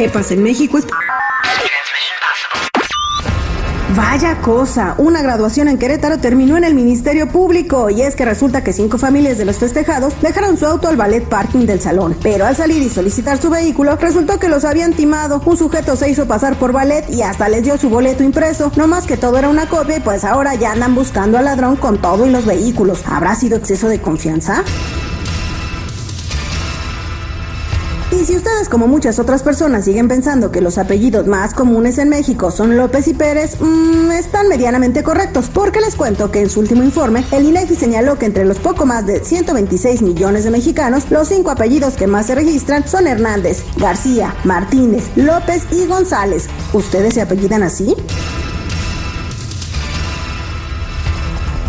¿Qué pasa en México? Vaya cosa, una graduación en Querétaro terminó en el Ministerio Público y es que resulta que cinco familias de los festejados dejaron su auto al ballet parking del salón, pero al salir y solicitar su vehículo resultó que los habían timado, un sujeto se hizo pasar por ballet y hasta les dio su boleto impreso, no más que todo era una copia y pues ahora ya andan buscando al ladrón con todo y los vehículos. ¿Habrá sido exceso de confianza? Y si ustedes, como muchas otras personas, siguen pensando que los apellidos más comunes en México son López y Pérez, mmm, están medianamente correctos, porque les cuento que en su último informe, el INEGI señaló que entre los poco más de 126 millones de mexicanos, los cinco apellidos que más se registran son Hernández, García, Martínez, López y González. ¿Ustedes se apellidan así?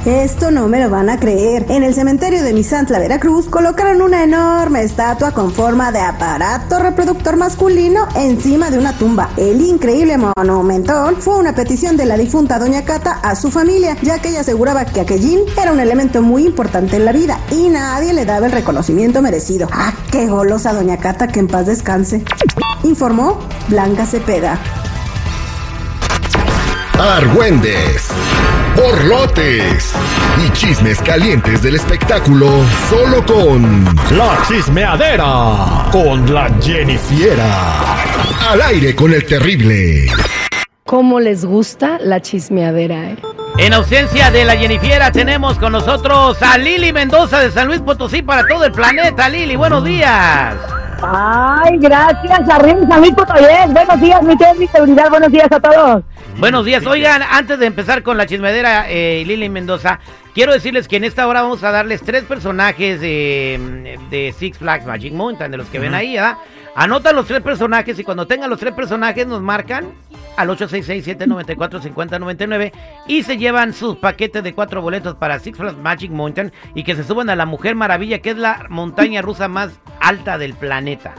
Esto no me lo van a creer. En el cementerio de Misantla, Veracruz, colocaron una enorme estatua con forma de aparato reproductor masculino encima de una tumba. El increíble monumentón fue una petición de la difunta Doña Cata a su familia, ya que ella aseguraba que aquellín era un elemento muy importante en la vida y nadie le daba el reconocimiento merecido. ¡Ah, qué golosa Doña Cata, que en paz descanse! Informó Blanca Cepeda. Argüendes, borlotes y chismes calientes del espectáculo solo con La Chismeadera con la Jennifiera. Al aire con el terrible. ¿Cómo les gusta la chismeadera? Eh? En ausencia de la Jennifiera tenemos con nosotros a Lili Mendoza de San Luis Potosí para todo el planeta. Lili, buenos días. Ay, gracias, arriba San Luis Potosí. Buenos días, mi mi seguridad. Buenos días a todos. Buenos días. Oigan, antes de empezar con la chismedera, eh, Lili Mendoza, quiero decirles que en esta hora vamos a darles tres personajes de, de Six Flags Magic Mountain, de los que ven ahí, ¿verdad? Anotan los tres personajes y cuando tengan los tres personajes nos marcan al 866-794-5099 y se llevan sus paquetes de cuatro boletos para Six Flags Magic Mountain y que se suban a la Mujer Maravilla, que es la montaña rusa más alta del planeta.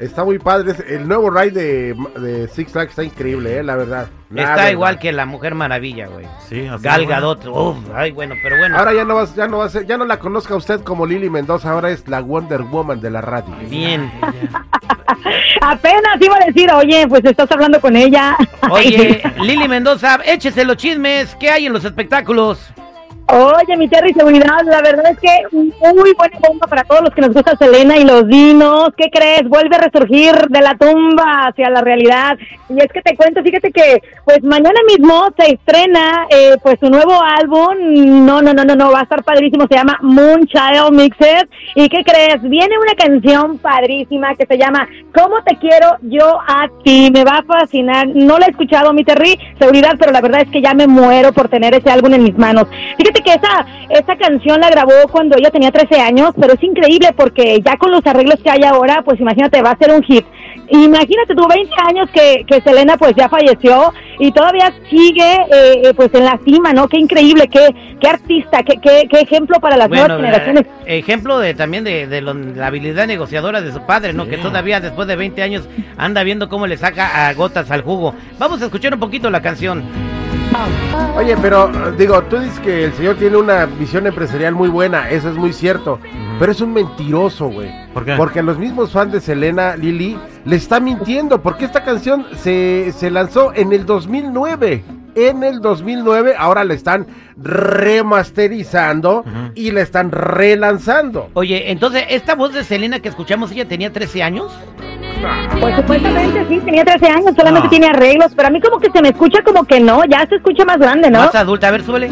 Está muy padre. El nuevo ride de, de Six Flags está increíble, eh, la verdad. está igual que la Mujer Maravilla, güey. Sí, así Gal Gadot. Uf, ay, bueno, pero bueno. Ahora ya no va, ya no va a ser, ya no la conozca usted como Lili Mendoza, ahora es la Wonder Woman de la radio. Bien. Apenas iba a decir, oye, pues estás hablando con ella. Oye, Lili Mendoza, échese los chismes. ¿Qué hay en los espectáculos? Oye, mi Terry Seguridad, la verdad es que muy buena bomba para todos los que nos gusta Selena y los dinos. ¿Qué crees? Vuelve a resurgir de la tumba hacia la realidad. Y es que te cuento, fíjate que pues mañana mismo se estrena eh, pues su nuevo álbum. No, no, no, no, no, va a estar padrísimo. Se llama Moonchild Mixed. ¿Y qué crees? Viene una canción padrísima que se llama ¿Cómo te quiero yo a ti? Me va a fascinar. No la he escuchado, mi Terry Seguridad, pero la verdad es que ya me muero por tener ese álbum en mis manos. Fíjate que esa, esa canción la grabó cuando ella tenía 13 años, pero es increíble porque ya con los arreglos que hay ahora, pues imagínate, va a ser un hit. Imagínate, tuvo 20 años que, que Selena pues ya falleció y todavía sigue eh, eh, pues en la cima, ¿no? Qué increíble, qué, qué artista, qué, qué, qué ejemplo para las nuevas generaciones. Eh, ejemplo de también de, de lo- la habilidad negociadora de su padre, ¿no? Que todavía después de 20 años anda viendo cómo le saca a gotas al jugo. Vamos a escuchar un poquito la canción. Oye, pero digo, tú dices que el señor tiene una visión empresarial muy buena, eso es muy cierto, pero es un mentiroso, güey. ¿Por qué? Porque los mismos fans de Selena Lili le está mintiendo, porque esta canción se, se lanzó en el 2009. En el 2009, ahora la están remasterizando y la están relanzando. Oye, entonces, esta voz de Selena que escuchamos, ella tenía 13 años. Pues supuestamente sí, tenía 13 años, solamente No. tiene arreglos, pero a mí como que se me escucha como que no, ya se escucha más grande, ¿no? Más adulta, a ver, súbele.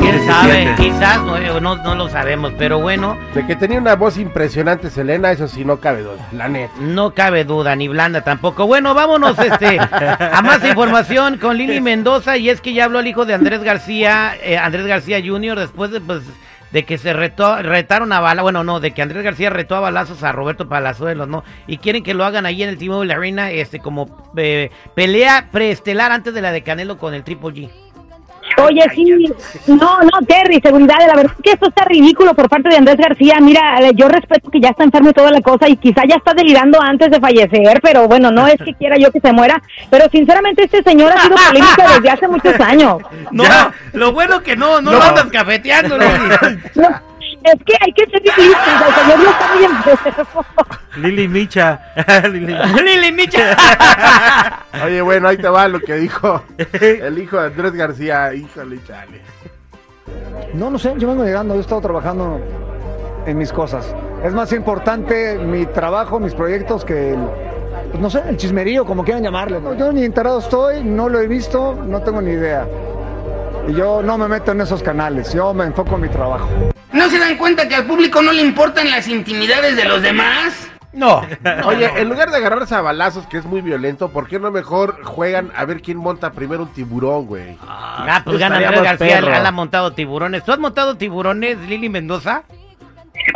¿Quién sabe? Quizás, no, no, no lo sabemos, pero bueno, De que tenía una voz impresionante Selena, eso sí, no cabe duda, la neta. no cabe duda, ni blanda tampoco. Bueno, vámonos este, a más información con Lili Mendoza, y es que ya habló el hijo de Andrés García, eh, Andrés García Jr., después de, pues, de que se retó, retaron a bala, bueno, no, de que Andrés García retó a balazos a Roberto Palazuelos, ¿no? Y quieren que lo hagan ahí en el T-Mobile Arena, este, como eh, pelea preestelar antes de la de Canelo con el Triple G. Oye, sí, no, no, Terry, seguridad, la verdad es que esto está ridículo por parte de Andrés García. Mira, eh, yo respeto que ya está enfermo y toda la cosa y quizá ya está delirando antes de fallecer, pero bueno, no es que quiera yo que se muera, pero sinceramente este señor ha sido polémica desde hace muchos años. No, lo bueno que no, no, lo andas cafeteando. No, Es que hay que ser realistas, el señor no está muy enfermo. Lili Micha. Lili. Lili Micha. Oye, bueno, ahí te va lo que dijo el hijo de Andrés García. Híjole, chale. No, no sé, yo vengo llegando, yo he estado trabajando en mis cosas. Es más importante mi trabajo, mis proyectos que el, pues no sé, el chismerío, como quieran llamarle. No, yo ni enterado estoy, no lo he visto, no tengo ni idea. Y yo no me meto en esos canales, yo me enfoco en mi trabajo. ¿No se dan cuenta que al público no le importan las intimidades de los demás? No. Oye, en lugar de agarrarse a balazos, que es muy violento, ¿por qué no mejor juegan a ver quién monta primero un tiburón, güey? Ah, pues gana Andrés García, perro. él ha montado tiburones. ¿Tú has montado tiburones, Lili Mendoza?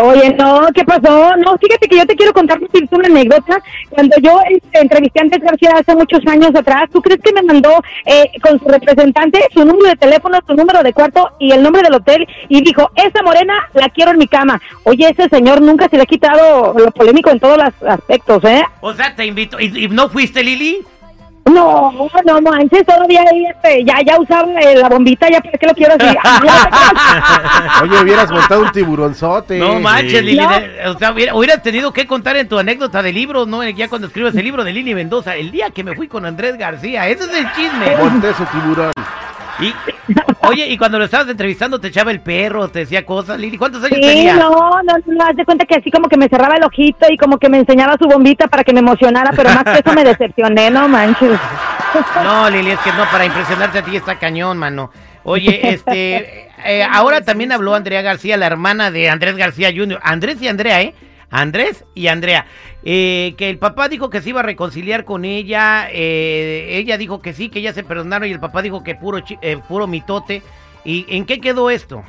Oye, no, ¿qué pasó? No, fíjate que yo te quiero contar una anécdota. Cuando yo entrevisté a Andrés García hace muchos años atrás, ¿tú crees que me mandó eh, con su representante su número de teléfono, su número de cuarto y el nombre del hotel? Y dijo, esa morena la quiero en mi cama. Oye, ese señor nunca se le ha quitado lo polémico en todos los aspectos, ¿eh? O sea, te invito. ¿Y, y no fuiste, Lili? No, no manches, todavía ahí, este, ya, ya usaron eh, la bombita, ya para qué lo quiero así. Oye, hubieras montado un tiburonzote. No manches, Lili. No. O sea, hubiera- hubieras tenido que contar en tu anécdota de libros, ¿no? Ya cuando escribes el libro de Lili Mendoza. El día que me fui con Andrés García. Ese es el chisme. Monté su tiburón. Y, oye, y cuando lo estabas entrevistando, te echaba el perro, te decía cosas. Lili, ¿cuántos años Sí, tenías? no, no, no, haz de cuenta que así como que me cerraba el ojito y como que me enseñaba su bombita para que me emocionara, pero más que eso me decepcioné, no manches. No, Lili, es que no, para impresionarte a ti está cañón, mano. Oye, este, eh, ahora también habló Andrea García, la hermana de Andrés García Jr. Andrés y Andrea, ¿eh? Andrés y Andrea. Eh, que el papá dijo que se iba a reconciliar con ella, eh, ella dijo que sí, que ya se perdonaron y el papá dijo que puro, eh, puro mitote. ¿Y en qué quedó esto?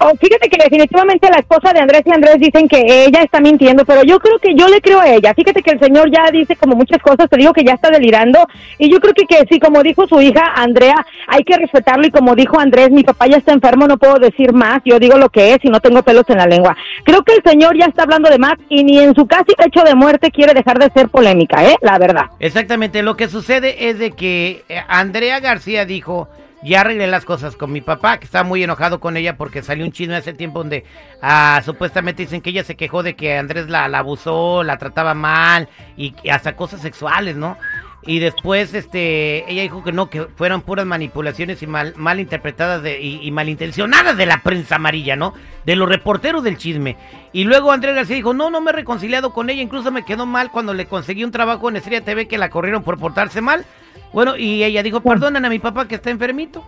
Oh, fíjate que definitivamente la esposa de Andrés y Andrés dicen que ella está mintiendo, pero yo creo que yo le creo a ella. Fíjate que el señor ya dice como muchas cosas, te digo que ya está delirando y yo creo que, que sí, como dijo su hija Andrea, hay que respetarlo y como dijo Andrés, mi papá ya está enfermo, no puedo decir más, yo digo lo que es y no tengo pelos en la lengua. Creo que el señor ya está hablando de más y ni en su casi hecho de muerte quiere dejar de ser polémica, ¿eh? La verdad. Exactamente, lo que sucede es de que eh, Andrea García dijo, ya arreglé las cosas con mi papá, que está muy enojado con ella porque salió un chisme hace tiempo donde ah, supuestamente dicen que ella se quejó de que Andrés la, la abusó, la trataba mal y, y hasta cosas sexuales, ¿no? Y después este ella dijo que no, que fueron puras manipulaciones y mal, mal interpretadas de, y, y malintencionadas de la prensa amarilla, ¿no? De los reporteros del chisme. Y luego Andrés García dijo, no, no me he reconciliado con ella, incluso me quedó mal cuando le conseguí un trabajo en Estrella TV que la corrieron por portarse mal. Bueno, y ella dijo, perdonan a mi papá que está enfermito.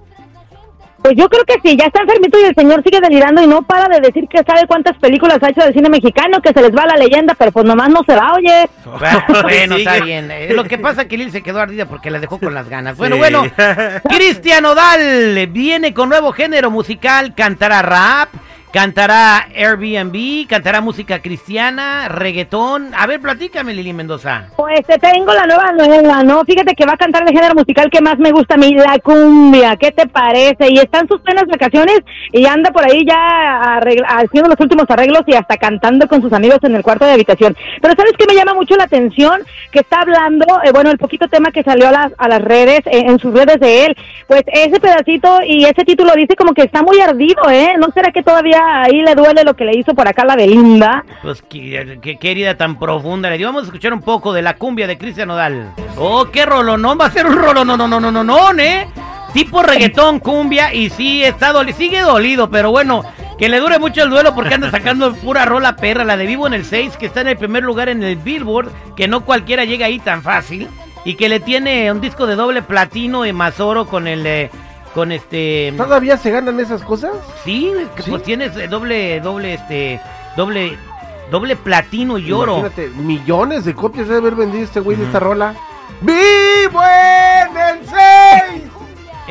Pues yo creo que sí, ya está enfermito y el señor sigue delirando y no para de decir que sabe cuántas películas ha hecho del cine mexicano, que se les va la leyenda, pero pues nomás no se va, oye. Bueno, está bien. Eh, lo que pasa es que Lil se quedó ardida porque la dejó con las ganas. Bueno, Sí. bueno, Cristian Odal viene con nuevo género musical, cantará rap, cantará Airbnb, cantará música cristiana, reggaetón. A ver, platícame, Lili Mendoza. Pues te tengo la nueva nueva, ¿no? Fíjate que va a cantar el género musical que más me gusta a mí, la cumbia. ¿Qué te parece? Y está en sus plenas vacaciones y anda por ahí ya haciendo los últimos arreglos y hasta cantando con sus amigos en el cuarto de habitación. Pero ¿sabes qué me llama mucho la atención? Que está hablando, eh, bueno, el poquito tema que salió a las, a las redes, eh, en sus redes de él. Pues ese pedacito y ese título dice como que está muy ardido, ¿eh? ¿No será que todavía ahí le duele lo que le hizo por acá la Belinda? Pues qué, qué- qué herida tan profunda le dio. Vamos a escuchar un poco de la cumbia de Cristian Odal. Oh, qué rolonón. Va a ser un rolón, no, no, no, no, no, no, ¿eh? Tipo reggaetón, cumbia, y sí, está dolido, sigue dolido, pero bueno, que le dure mucho el duelo porque anda sacando pura rola perra, la de Vivo en el 6, que está en el primer lugar en el Billboard, que no cualquiera llega ahí tan fácil, y que le tiene un disco de doble platino y más oro con el, eh, con este... ¿Todavía se ganan esas cosas? Sí, pues tienes eh, doble, doble, este, doble, doble platino y oro. Imagínate, millones de copias debe haber vendido este güey de esta rola. ¡Vivo en el 6!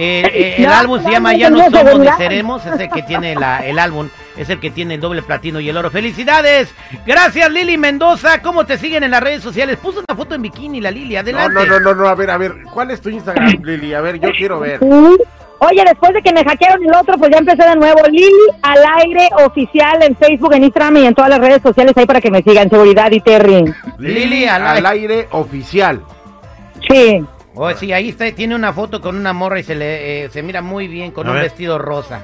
Eh, eh, el No, álbum se no, llama no Ya no somos ni seremos, es el que tiene la, el álbum, es el que tiene el doble platino y el oro. ¡Felicidades! Gracias Lili Mendoza, ¿cómo te siguen en las redes sociales? Puso una foto en bikini la Lili, No, adelante. no, no, no, no, a ver, a ver, ¿cuál es tu Instagram, Lili? A ver, yo quiero ver. Oye, después de que me hackearon el otro, pues ya empecé de nuevo. Lili al aire oficial en Facebook, en Instagram y en todas las redes sociales ahí para que me sigan. Seguridad y Terry. Lili al al aire. aire oficial. Sí. Oh, sí, ahí está, tiene una foto con una morra y se le eh, se mira muy bien con A un ver. vestido rosa.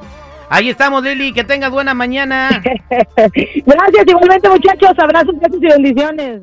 Ahí estamos, Lili, que tengas buena mañana. Gracias, igualmente muchachos, abrazos, besos y bendiciones.